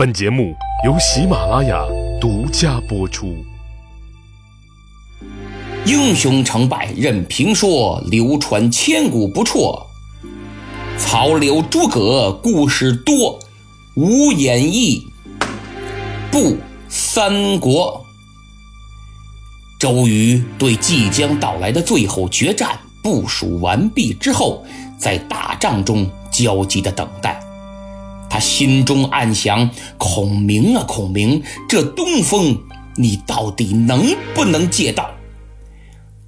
本节目由喜马拉雅独家播出。英雄成败任评说，流传千古不辍。曹刘诸葛故事多，无演义不三国。周瑜对即将到来的最后决战部署完毕之后，在大帐中焦急地等待。他心中暗想：孔明啊，孔明，这东风你到底能不能借到？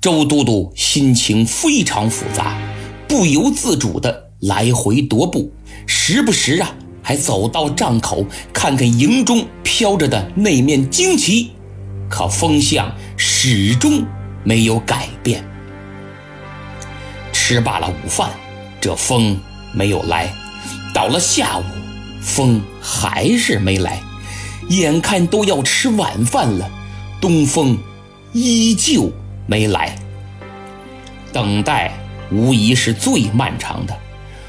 周都督心情非常复杂，不由自主地来回踱步，时不时啊还走到帐口看看营中飘着的那面旌旗，可风向始终没有改变。吃罢了午饭，这风没有来，到了下午，风还是没来，眼看都要吃晚饭了，东风依旧。没来，等待无疑是最漫长的，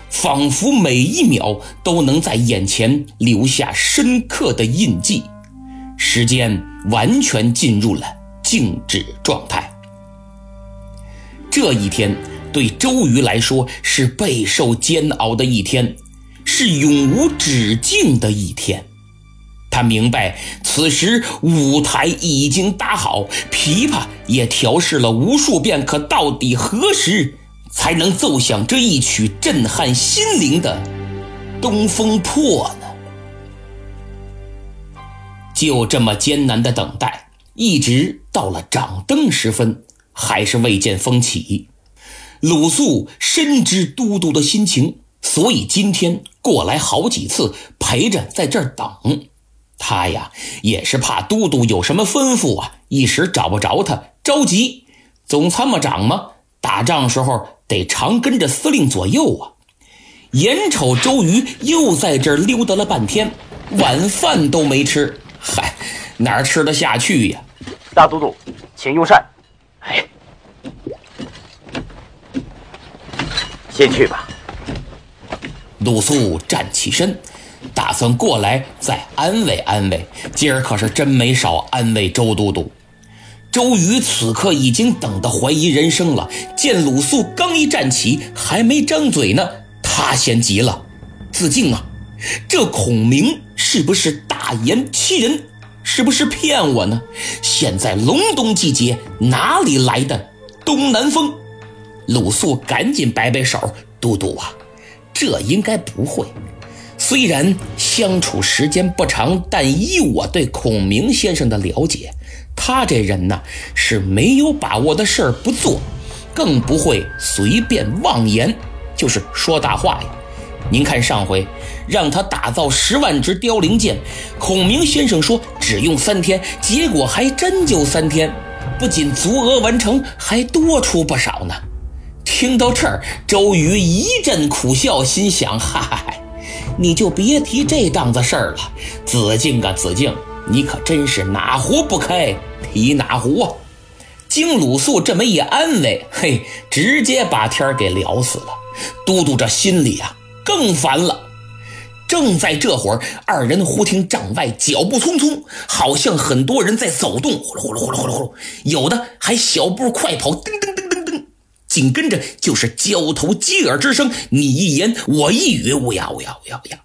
仿佛每一秒都能在眼前留下深刻的印记。时间完全进入了静止状态。这一天对周瑜来说是备受煎熬的一天，是永无止境的一天。他明白，此时舞台已经搭好，琵琶也调试了无数遍，可到底何时才能奏响这一曲震撼心灵的《东风破》呢？就这么艰难的等待，一直到了掌灯时分，还是未见风起。鲁肃深知都督的心情，所以今天过来好几次，陪着在这儿等。他呀，也是怕都督有什么吩咐啊，一时找不着他，着急。总参谋长嘛，打仗时候得常跟着司令左右啊。眼瞅周瑜又在这儿溜达了半天，晚饭都没吃，嗨，哪吃得下去呀？大都督，请用膳。哎，先去吧。鲁肃站起身。打算过来再安慰安慰，今儿可是真没少安慰周都督。周瑜此刻已经等得怀疑人生了，见鲁肃刚一站起，还没张嘴呢，他先急了：“子敬啊，这孔明是不是大言欺人？是不是骗我呢？现在隆冬季节，哪里来的东南风？”鲁肃赶紧摆摆手：“都督啊，这应该不会。”虽然相处时间不长，但依我对孔明先生的了解，他这人呢是没有把握的事儿不做，更不会随便妄言，就是说大话呀。您看上回让他打造十万支凋零剑，孔明先生说只用三天，结果还真就三天，不仅足额完成，还多出不少呢。听到这儿，周瑜一阵苦笑，心想：嗨。你就别提这档子事儿了，子敬啊，子敬，你可真是哪壶不开提哪壶啊！经鲁肃这么一安慰，嘿，直接把天儿给聊死了。都督这心里啊更烦了。正在这会儿，二人忽听帐外脚步匆匆，好像很多人在走动，呼噜呼噜呼噜呼噜呼噜，有的还小步快跑，噔噔。紧跟着就是交头接耳之声，你一言我一语，乌鸦乌鸦乌鸦乌鸦。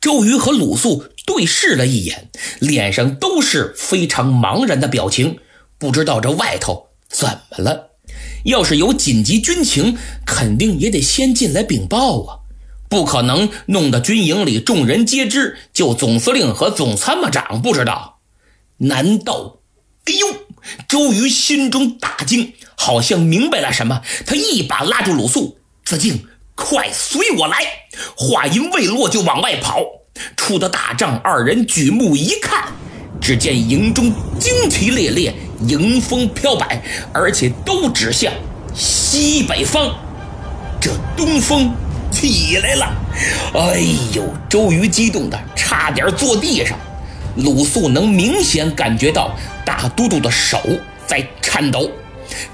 周瑜和鲁肃对视了一眼，脸上都是非常茫然的表情，不知道这外头怎么了。要是有紧急军情，肯定也得先进来禀报啊，不可能弄得军营里众人皆知，就总司令和总参谋长不知道。难道？哎呦！周瑜心中大惊，好像明白了什么，他一把拉住鲁肃：“子敬，快随我来！”话音未落，就往外跑。出的大帐，二人举目一看，只见营中旌旗猎猎，迎风飘摆，而且都指向西北方。这东风起来了！哎呦！周瑜激动的差点坐地上。鲁肃能明显感觉到大都督的手在颤抖，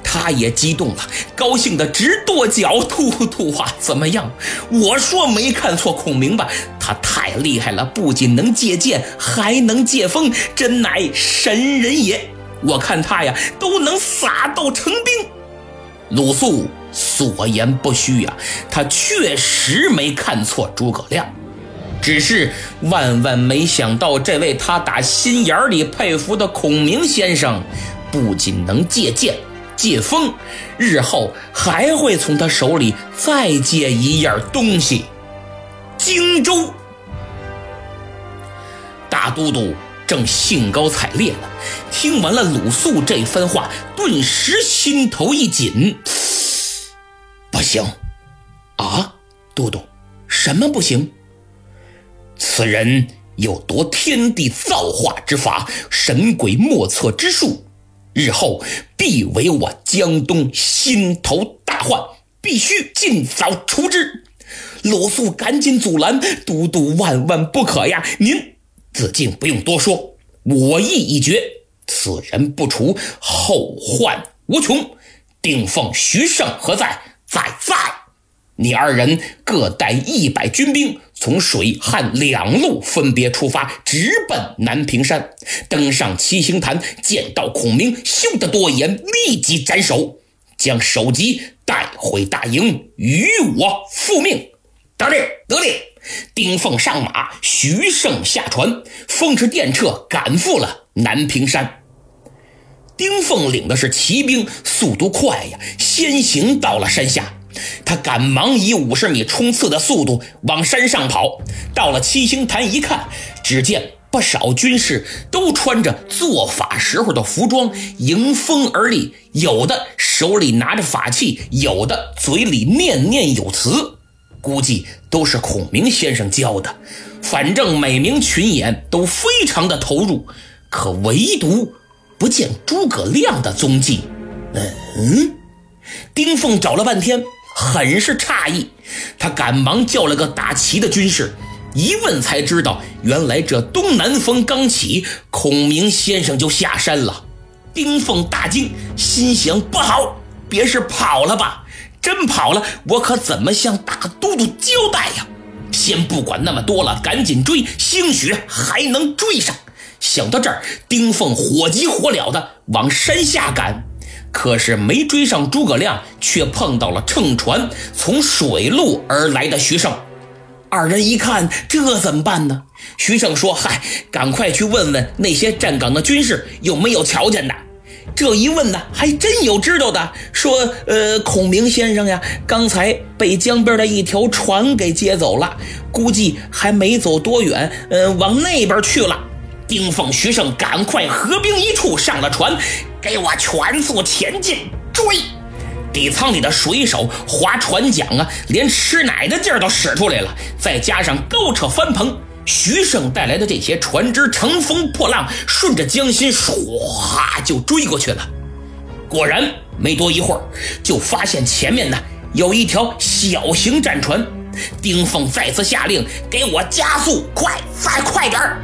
他也激动了，高兴的直跺脚：“突突啊，怎么样？我说没看错孔明吧？他太厉害了，不仅能借箭，还能借风，真乃神人也！我看他呀，都能撒豆成兵。”鲁肃所言不虚呀，他确实没看错诸葛亮，只是万万没想到，这位他打心眼里佩服的孔明先生，不仅能借剑、借风，日后还会从他手里再借一样东西——荆州。大都督正兴高采烈呢，听完了鲁肃这番话，顿时心头一紧。不行，啊，都督，什么不行？此人有夺天地造化之法，神鬼莫测之术，日后必为我江东心头大患，必须尽早除之。鲁肃赶紧阻拦：“都督万万不可呀！您子敬不用多说，我意已决，此人不除，后患无穷。定奉、徐盛何在？”在在，你二人各带一百军兵，从水旱两路分别出发，直奔南屏山。登上七星坛，见到孔明，休得多言，立即斩首，将首级带回大营，与我复命。得令，得令。丁奉上马，徐盛下船，风驰电掣赶赴了南屏山。丁奉领的是骑兵，速度快呀，先行到了山下。他赶忙以五十米冲刺的速度往山上跑。到了七星坛一看，只见不少军士都穿着做法时候的服装，迎风而立，有的手里拿着法器，有的嘴里念念有词，估计都是孔明先生教的。反正每名群演都非常的投入，可唯独。不见诸葛亮的踪迹，嗯，丁奉找了半天，很是诧异。他赶忙叫了个打旗的军士，一问才知道，原来这东南风刚起，孔明先生就下山了。丁奉大惊，心想：不好，别是跑了吧？真跑了，我可怎么向大都督交代呀？先不管那么多了，赶紧追，兴许还能追上。想到这儿，丁奉火急火燎地往山下赶，可是没追上诸葛亮，却碰到了乘船从水路而来的徐盛。二人一看，这怎么办呢？徐盛说：“嗨，赶快去问问那些站岗的军士有没有瞧见的。”这一问呢，还真有知道的，说：“呃，孔明先生呀，刚才被江边的一条船给接走了，估计还没走多远，呃，往那边去了。”丁奉、徐盛赶快合兵一处，上了船，给我全速前进追！底舱里的水手划船桨啊，连吃奶的劲儿都使出来了，再加上高扯帆篷，徐盛带来的这些船只乘风破浪，顺着江心唰就追过去了。果然，没多一会儿，就发现前面呢有一条小型战船。丁奉再次下令：“给我加速，快，再快点儿！”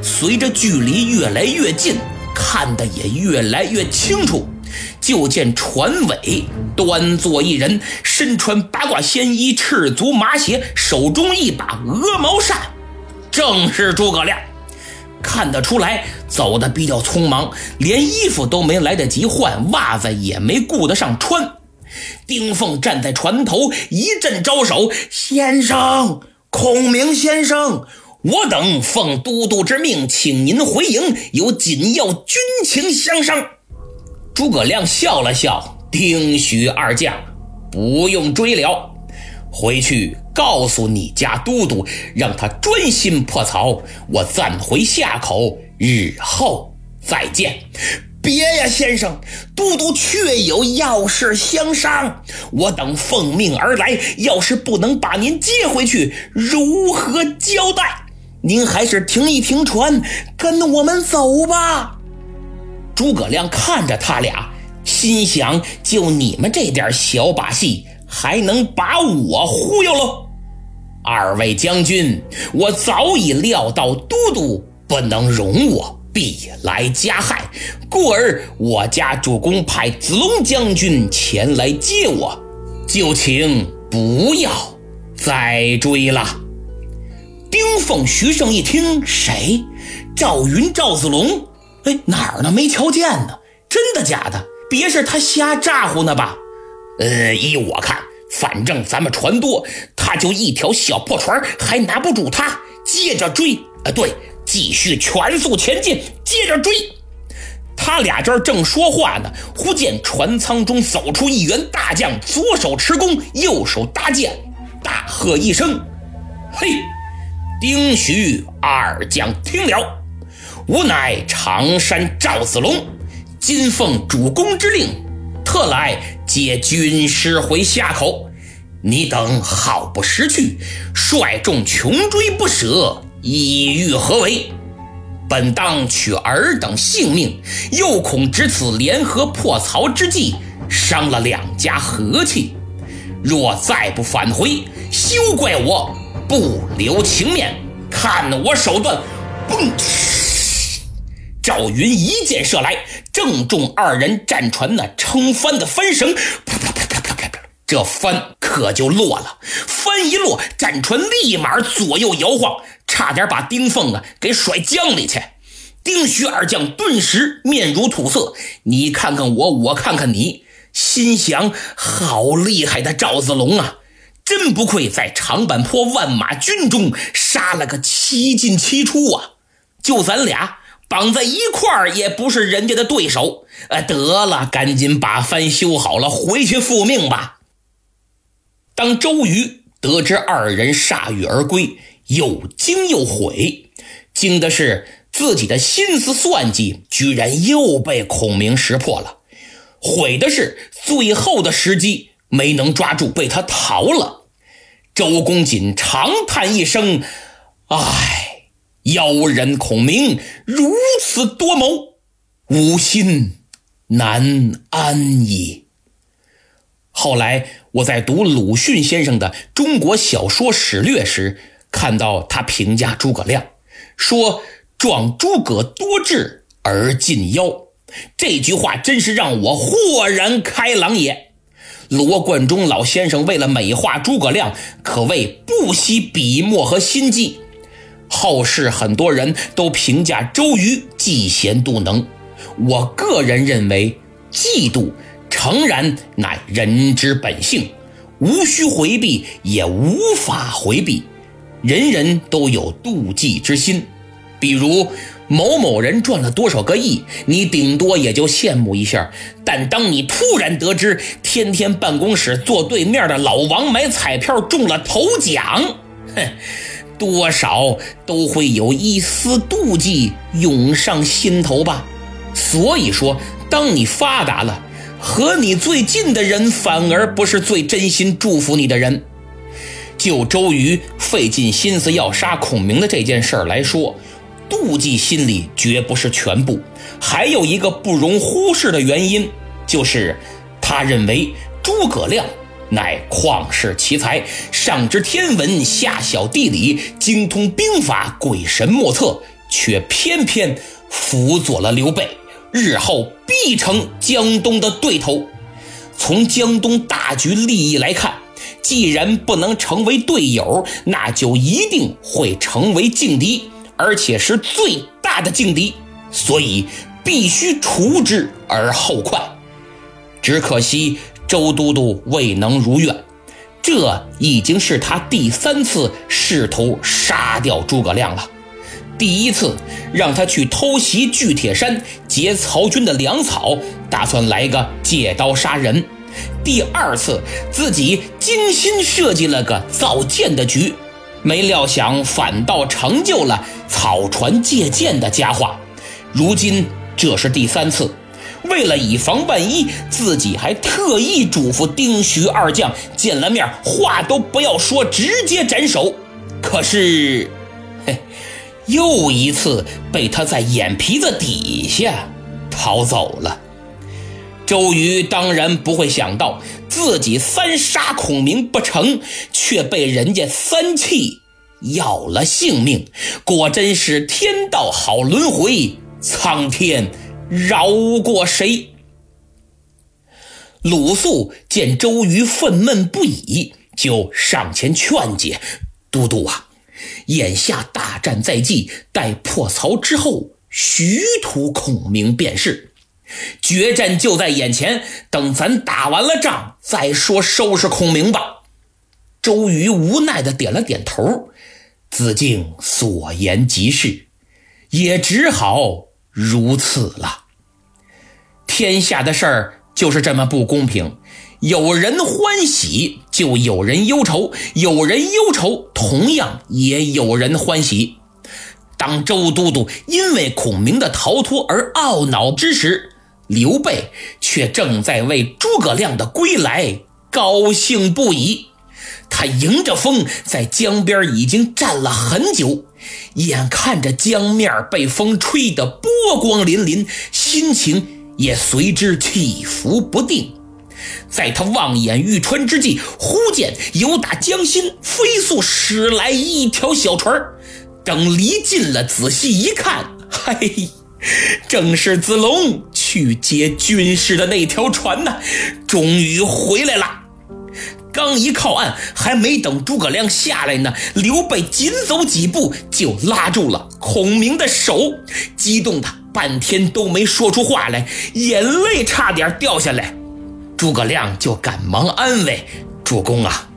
随着距离越来越近，看得也越来越清楚，就见船尾端坐一人，身穿八卦仙衣，赤足麻鞋，手中一把鹅毛扇，正是诸葛亮。看得出来，走的比较匆忙，连衣服都没来得及换，袜子也没顾得上穿。丁奉站在船头，一阵招手：“先生，孔明先生。”我等奉都督之命，请您回营，有紧要军情相商。诸葛亮笑了笑：“丁许二将，不用追了，回去告诉你家都督，让他专心破曹。我暂回下口，日后再见。”别呀，先生，都督确有要事相商。我等奉命而来，要是不能把您接回去，如何交代？您还是停一停船，跟我们走吧。诸葛亮看着他俩，心想：就你们这点小把戏，还能把我忽悠喽？二位将军，我早已料到都督不能容我，必来加害，故而我家主公派子龙将军前来接我，就请不要再追了。丁凤、徐盛一听，谁？赵云、赵子龙？哎，哪儿呢？没瞧见呢？真的假的？别是他瞎咋呼呢吧？呃，依我看，反正咱们船多，他就一条小破船，还拿不住他，接着追。啊，对。继续全速前进，接着追。他俩这儿正说话呢，忽见船舱中走出一员大将，左手持弓，右手搭箭，大喝一声：“嘿，丁徐二将听了！吾乃常山赵子龙，今奉主公之令，特来接军师回夏口。你等好不识趣，率众穷追不舍。”意欲何为？本当取尔等性命，又恐值此联合破曹之计，伤了两家和气。若再不返回，休怪我不留情面。看我手段！嘣！赵云一箭射来，正中二人战船那撑帆的帆绳。啪啪啪啪啪啪啪，这帆可就落了。帆一落，战船立马左右摇晃。差点把丁凤啊给甩江里去，丁徐二将顿时面如土色。你看看我，我看看你，心想：好厉害的赵子龙啊！真不愧在长坂坡万马军中杀了个七进七出啊！就咱俩绑在一块儿，也不是人家的对手。呃，得了，赶紧把帆修好了，回去复命吧。当周瑜得知二人铩羽而归。又惊又悔，惊的是自己的心思算计居然又被孔明识破了；悔的是最后的时机没能抓住，被他逃了。周公瑾长叹一声：“唉，妖人孔明如此多谋，吾心难安矣。”后来我在读鲁迅先生的《中国小说史略》时。看到他评价诸葛亮，说“壮诸葛多智而近妖”，这句话真是让我豁然开朗也。罗贯中老先生为了美化诸葛亮，可谓不惜笔墨和心计。后世很多人都评价周瑜嫉贤妒能，我个人认为，嫉妒诚然乃人之本性，无需回避，也无法回避。人人都有妒忌之心，比如某某人赚了多少个亿，你顶多也就羡慕一下。但当你突然得知天天办公室坐对面的老王买彩票中了头奖，哼，多少都会有一丝妒忌涌上心头吧。所以说，当你发达了，和你最近的人反而不是最真心祝福你的人。就周瑜费尽心思要杀孔明的这件事儿来说，妒忌心理绝不是全部，还有一个不容忽视的原因，就是他认为诸葛亮乃旷世奇才，上知天文，下晓地理，精通兵法，鬼神莫测，却偏偏辅佐了刘备，日后必成江东的对头。从江东大局利益来看。既然不能成为队友，那就一定会成为劲敌，而且是最大的劲敌，所以必须除之而后快。只可惜周都督未能如愿，这已经是他第三次试图杀掉诸葛亮了。第一次让他去偷袭巨铁山劫曹军的粮草，打算来个借刀杀人。第二次，自己精心设计了个造箭的局，没料想反倒成就了草船借箭的佳话。如今这是第三次，为了以防万一，自己还特意嘱咐丁徐二将见了面话都不要说，直接斩首。可是，嘿，又一次被他在眼皮子底下逃走了。周瑜当然不会想到自己三杀孔明不成，却被人家三气要了性命，果真是天道好轮回，苍天饶过谁？鲁肃见周瑜愤懑不已，就上前劝解：“都督啊，眼下大战在即，待破曹之后，徐图孔明便是。决战就在眼前，等咱打完了仗再说收拾孔明吧。”周瑜无奈的点了点头。子敬所言极是，也只好如此了。天下的事儿。就是这么不公平，有人欢喜就有人忧愁，有人忧愁同样也有人欢喜。当周都督因为孔明的逃脱而懊恼之时，刘备却正在为诸葛亮的归来高兴不已。他迎着风在江边已经站了很久，眼看着江面被风吹得波光粼粼，心情。也随之起伏不定，在他望眼欲穿之际，忽见由打江心飞速驶来一条小船等离近了，仔细一看，嘿，正是子龙去接军师的那条船呢。终于回来了。刚一靠岸，还没等诸葛亮下来呢，刘备紧走几步就拉住了孔明的手，激动的。半天都没说出话来，眼泪差点掉下来。诸葛亮就赶忙安慰：“主公啊，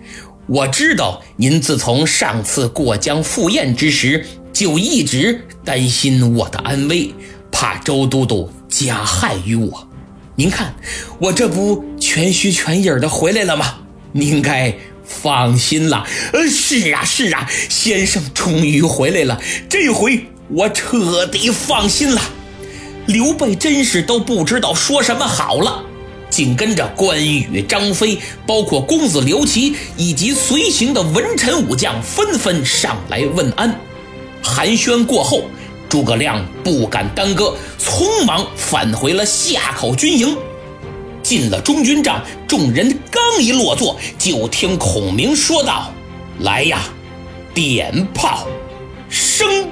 我知道您自从上次过江赴宴之时，就一直担心我的安危，怕周都督加害于我。您看，我这不全虚全影的回来了吗？您该放心了。呃，是啊，是啊，先生终于回来了，这回我彻底放心了。”刘备真是都不知道说什么好了，紧跟着关羽、张飞，包括公子刘琦以及随行的文臣武将纷纷上来问安。寒暄过后，诸葛亮不敢耽搁，匆忙返回了夏口军营。进了中军帐，众人刚一落座，就听孔明说道：“来呀，点炮，升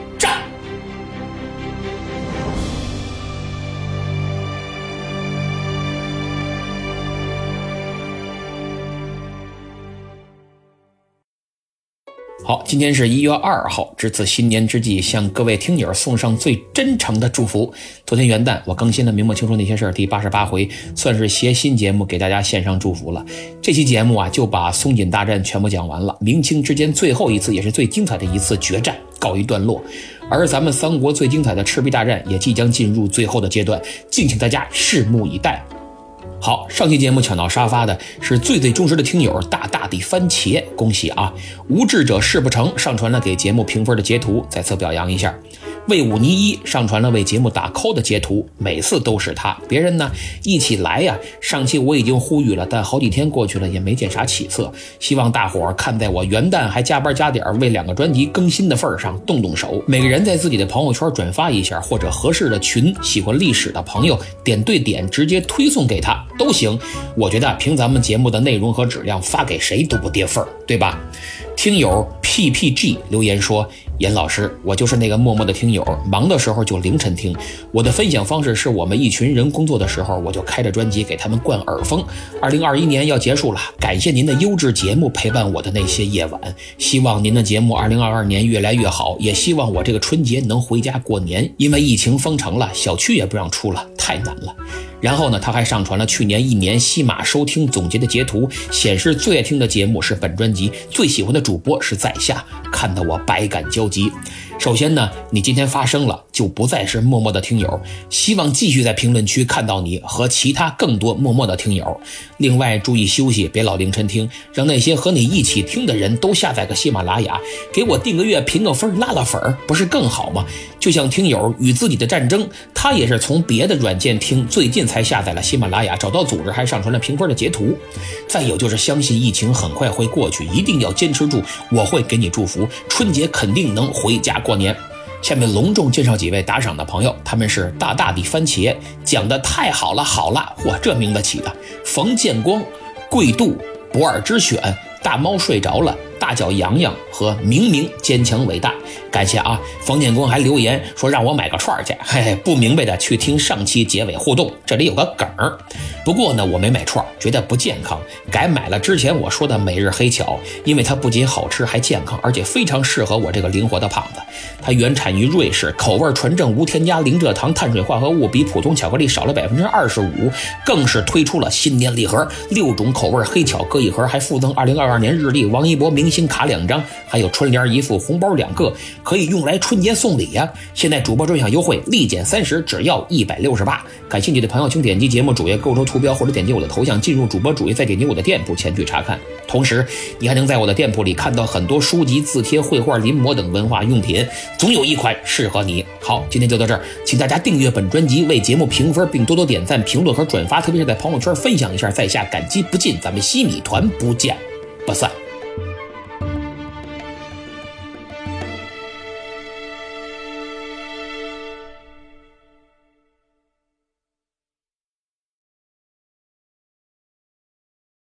好，今天是一月二号，值此新年之际，向各位听友送上最真诚的祝福。昨天元旦，我更新了《明末清初那些事儿》第八十八回，算是携新节目给大家献上祝福了。这期节目啊，就把松锦大战全部讲完了，明清之间最后一次也是最精彩的一次决战告一段落，而咱们三国最精彩的赤壁大战也即将进入最后的阶段，敬请大家拭目以待。好，上期节目抢到沙发的是最最忠实的听友大大的番茄，恭喜啊！无志者事不成，上传了给节目评分的截图，再次表扬一下。魏武尼一上传了为节目打 call 的截图，每次都是他，别人呢一起来呀。上期我已经呼吁了，但好几天过去了也没见啥起色。希望大伙儿看在我元旦还加班加点为两个专辑更新的份儿上，动动手，每个人在自己的朋友圈转发一下，或者合适的群，喜欢历史的朋友点对点直接推送给他都行。我觉得凭咱们节目的内容和质量，发给谁都不跌份儿，对吧？听友 ppg 留言说。严老师，我就是那个默默的听友，忙的时候就凌晨听。我的分享方式是我们一群人工作的时候，我就开着专辑给他们灌耳风。二零二一年要结束了，感谢您的优质节目陪伴我的那些夜晚。希望您的节目二零二二年越来越好，也希望我这个春节能回家过年。因为疫情封城了，小区也不让出了，太难了。然后呢，他还上传了去年一年西马收听总结的截图，显示最爱听的节目是本专辑，最喜欢的主播是在下，看得我百感交。集。首先呢，你今天发声了，就不再是默默的听友。希望继续在评论区看到你和其他更多默默的听友。另外，注意休息，别老凌晨听，让那些和你一起听的人都下载个喜马拉雅，给我订个月、评个分、拉拉粉儿，不是更好吗？就像听友与自己的战争，他也是从别的软件听，最近才下载了喜马拉雅，找到组织还上传了评分的截图。再有就是相信疫情很快会过去，一定要坚持住，我会给你祝福，春节肯定能回家。过年，下面隆重介绍几位打赏的朋友，他们是大大的番茄，讲的太好了，好了，嚯，这名字起的，冯建光、贵度、不二之选、大猫睡着了、大脚洋洋和明明坚强伟大。感谢啊，冯建功还留言说让我买个串儿去。嘿嘿，不明白的去听上期结尾互动，这里有个梗儿。不过呢，我没买串儿，觉得不健康，改买了之前我说的每日黑巧，因为它不仅好吃还健康，而且非常适合我这个灵活的胖子。它原产于瑞士，口味纯正，无添加，零蔗糖，碳水化合物比普通巧克力少了百分之二十五，更是推出了新年礼盒，六种口味黑巧各一盒，还附赠二零二二年日历、王一博明明星卡两张，还有春联一副，红包两个，可以用来春节送礼呀。现在主播专享优惠，立减三十，只要一百六十八。感兴趣的朋友，请点击节目主页购车图标，或者点击我的头像进入主播主页，再点击我的店铺前去查看。同时，你还能在我的店铺里看到很多书籍、字帖、绘画、临摹等文化用品，总有一款适合你。好，今天就到这儿，请大家订阅本专辑，为节目评分，并多多点赞、评论和转发，特别是在朋友圈分享一下，在下感激不尽。咱们西米团不见不散。